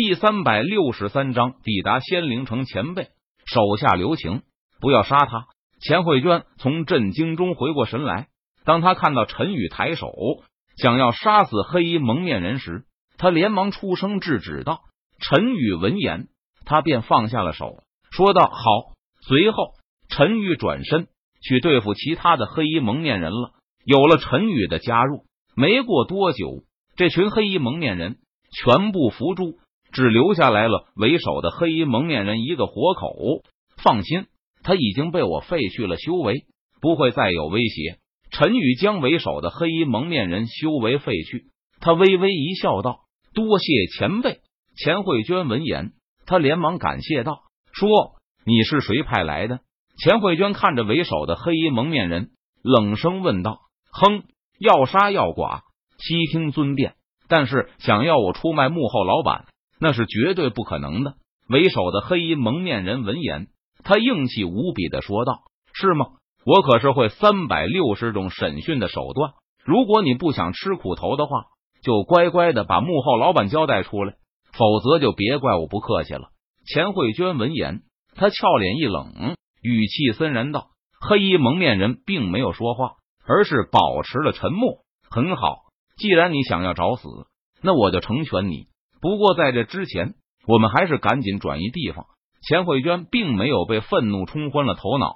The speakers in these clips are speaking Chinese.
第三百六十三章抵达仙灵城，前辈手下留情，不要杀他。钱慧娟从震惊中回过神来，当他看到陈宇抬手想要杀死黑衣蒙面人时，他连忙出声制止道：“陈宇，闻言，他便放下了手，说道：‘好。’随后，陈宇转身去对付其他的黑衣蒙面人了。有了陈宇的加入，没过多久，这群黑衣蒙面人全部伏诛。只留下来了为首的黑衣蒙面人一个活口。放心，他已经被我废去了修为，不会再有威胁。陈宇将为首的黑衣蒙面人修为废去，他微微一笑，道：“多谢前辈。”钱慧娟闻言，他连忙感谢道：“说你是谁派来的？”钱慧娟看着为首的黑衣蒙面人，冷声问道：“哼，要杀要剐，悉听尊便。但是想要我出卖幕后老板？”那是绝对不可能的。为首的黑衣蒙面人闻言，他硬气无比的说道：“是吗？我可是会三百六十种审讯的手段。如果你不想吃苦头的话，就乖乖的把幕后老板交代出来，否则就别怪我不客气了。”钱慧娟闻言，他俏脸一冷，语气森然道：“黑衣蒙面人并没有说话，而是保持了沉默。很好，既然你想要找死，那我就成全你。”不过在这之前，我们还是赶紧转移地方。钱慧娟并没有被愤怒冲昏了头脑，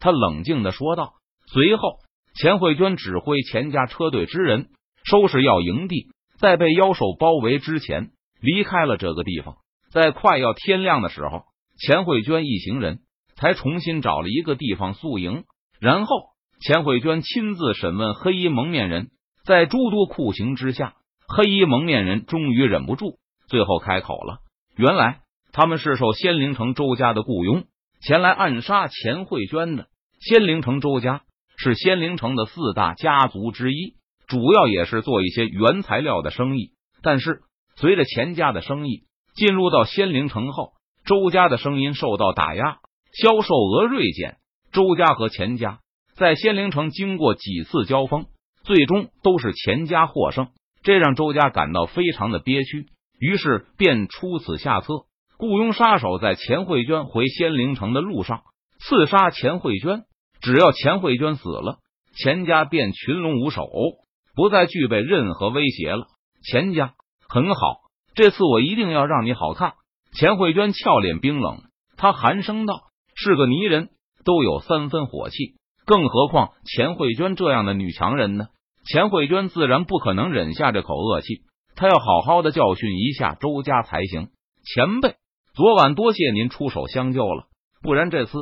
她冷静的说道。随后，钱慧娟指挥钱家车队之人收拾要营地，在被妖兽包围之前离开了这个地方。在快要天亮的时候，钱慧娟一行人才重新找了一个地方宿营。然后，钱慧娟亲自审问黑衣蒙面人，在诸多酷刑之下。黑衣蒙面人终于忍不住，最后开口了。原来他们是受仙灵城周家的雇佣，前来暗杀钱慧娟的。仙灵城周家是仙灵城的四大家族之一，主要也是做一些原材料的生意。但是随着钱家的生意进入到仙灵城后，周家的声音受到打压，销售额锐减。周家和钱家在仙灵城经过几次交锋，最终都是钱家获胜。这让周家感到非常的憋屈，于是便出此下策，雇佣杀手在钱慧娟回仙灵城的路上刺杀钱慧娟。只要钱慧娟死了，钱家便群龙无首，不再具备任何威胁了。钱家很好，这次我一定要让你好看。钱慧娟俏脸冰冷，她寒声道：“是个泥人都有三分火气，更何况钱慧娟这样的女强人呢？”钱慧娟自然不可能忍下这口恶气，她要好好的教训一下周家才行。前辈，昨晚多谢您出手相救了，不然这次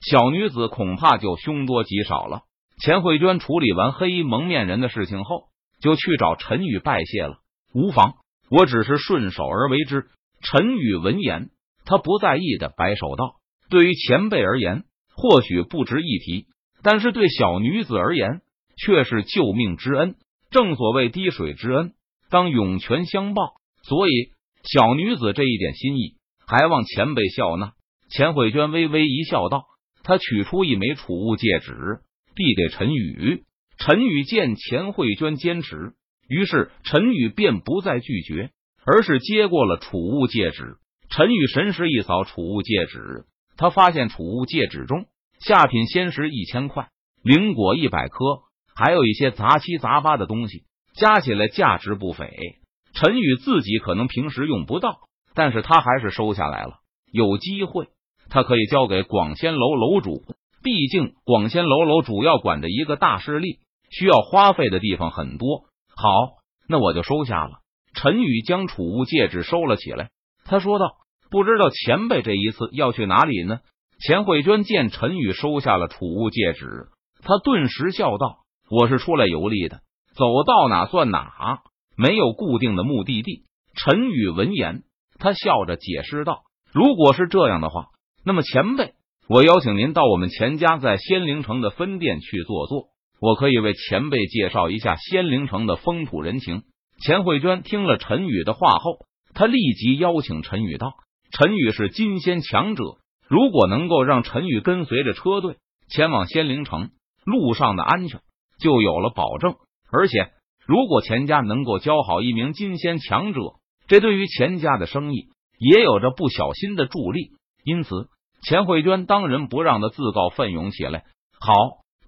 小女子恐怕就凶多吉少了。钱慧娟处理完黑衣蒙面人的事情后，就去找陈宇拜谢了。无妨，我只是顺手而为之。陈宇闻言，他不在意的摆手道：“对于前辈而言，或许不值一提，但是对小女子而言。”却是救命之恩，正所谓滴水之恩，当涌泉相报。所以小女子这一点心意，还望前辈笑纳。钱慧娟微微一笑，道：“她取出一枚储物戒指，递给陈宇。陈宇见钱慧娟坚持，于是陈宇便不再拒绝，而是接过了储物戒指。陈宇神识一扫储物戒指，他发现储物戒指中下品仙石一千块，灵果一百颗。还有一些杂七杂八的东西，加起来价值不菲。陈宇自己可能平时用不到，但是他还是收下来了。有机会，他可以交给广仙楼楼主。毕竟广仙楼楼主要管着一个大势力，需要花费的地方很多。好，那我就收下了。陈宇将储物戒指收了起来，他说道：“不知道前辈这一次要去哪里呢？”钱慧娟见陈宇收下了储物戒指，他顿时笑道。我是出来游历的，走到哪算哪，没有固定的目的地。陈宇闻言，他笑着解释道：“如果是这样的话，那么前辈，我邀请您到我们钱家在仙灵城的分店去坐坐，我可以为前辈介绍一下仙灵城的风土人情。”钱慧娟听了陈宇的话后，他立即邀请陈宇道：“陈宇是金仙强者，如果能够让陈宇跟随着车队前往仙灵城，路上的安全。”就有了保证，而且如果钱家能够教好一名金仙强者，这对于钱家的生意也有着不小心的助力。因此，钱慧娟当仁不让的自告奋勇起来。好，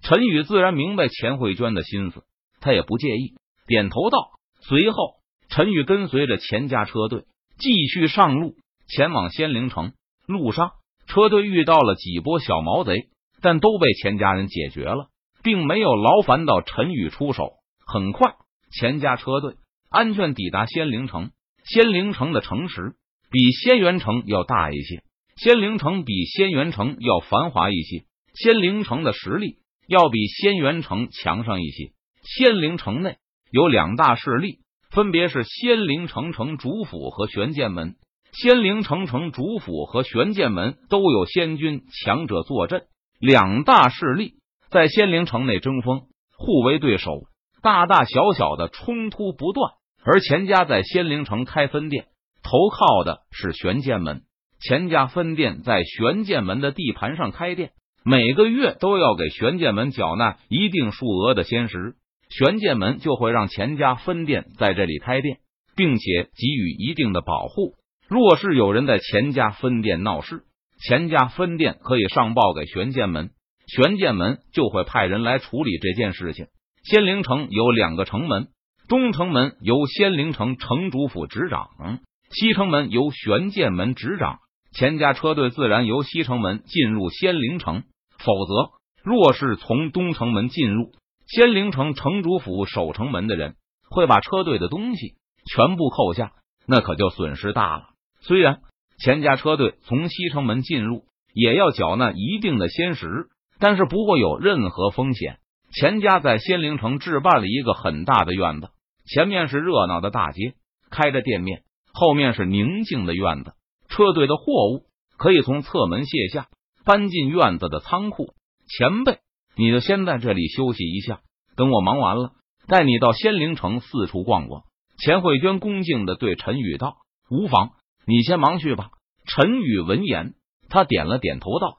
陈宇自然明白钱慧娟的心思，他也不介意，点头道。随后，陈宇跟随着钱家车队继续上路，前往仙灵城。路上，车队遇到了几波小毛贼，但都被钱家人解决了，并没有劳烦到陈宇出手。很快，钱家车队安全抵达仙灵城。仙灵城的城池比仙元城要大一些，仙灵城比仙元城要繁华一些，仙灵城的实力要比仙元城强上一些。仙灵城内有两大势力，分别是仙灵城城主府和玄剑门。仙灵城城主府和玄剑门都有仙军强者坐镇，两大势力在仙灵城内争锋，互为对手，大大小小的冲突不断。而钱家在仙灵城开分店，投靠的是玄剑门。钱家分店在玄剑门的地盘上开店，每个月都要给玄剑门缴纳一定数额的仙石，玄剑门就会让钱家分店在这里开店，并且给予一定的保护。若是有人在钱家分店闹事，钱家分店可以上报给玄剑门，玄剑门就会派人来处理这件事情。仙灵城有两个城门。东城门由仙灵城城主府执掌，西城门由玄剑门执掌。钱家车队自然由西城门进入仙灵城，否则若是从东城门进入仙灵城城主府守城门的人，会把车队的东西全部扣下，那可就损失大了。虽然钱家车队从西城门进入，也要缴纳一定的仙石，但是不会有任何风险。钱家在仙灵城置办了一个很大的院子。前面是热闹的大街，开着店面；后面是宁静的院子。车队的货物可以从侧门卸下，搬进院子的仓库。前辈，你就先在这里休息一下，等我忙完了，带你到仙灵城四处逛逛。钱慧娟恭敬的对陈宇道：“无妨，你先忙去吧。”陈宇闻言，他点了点头道：“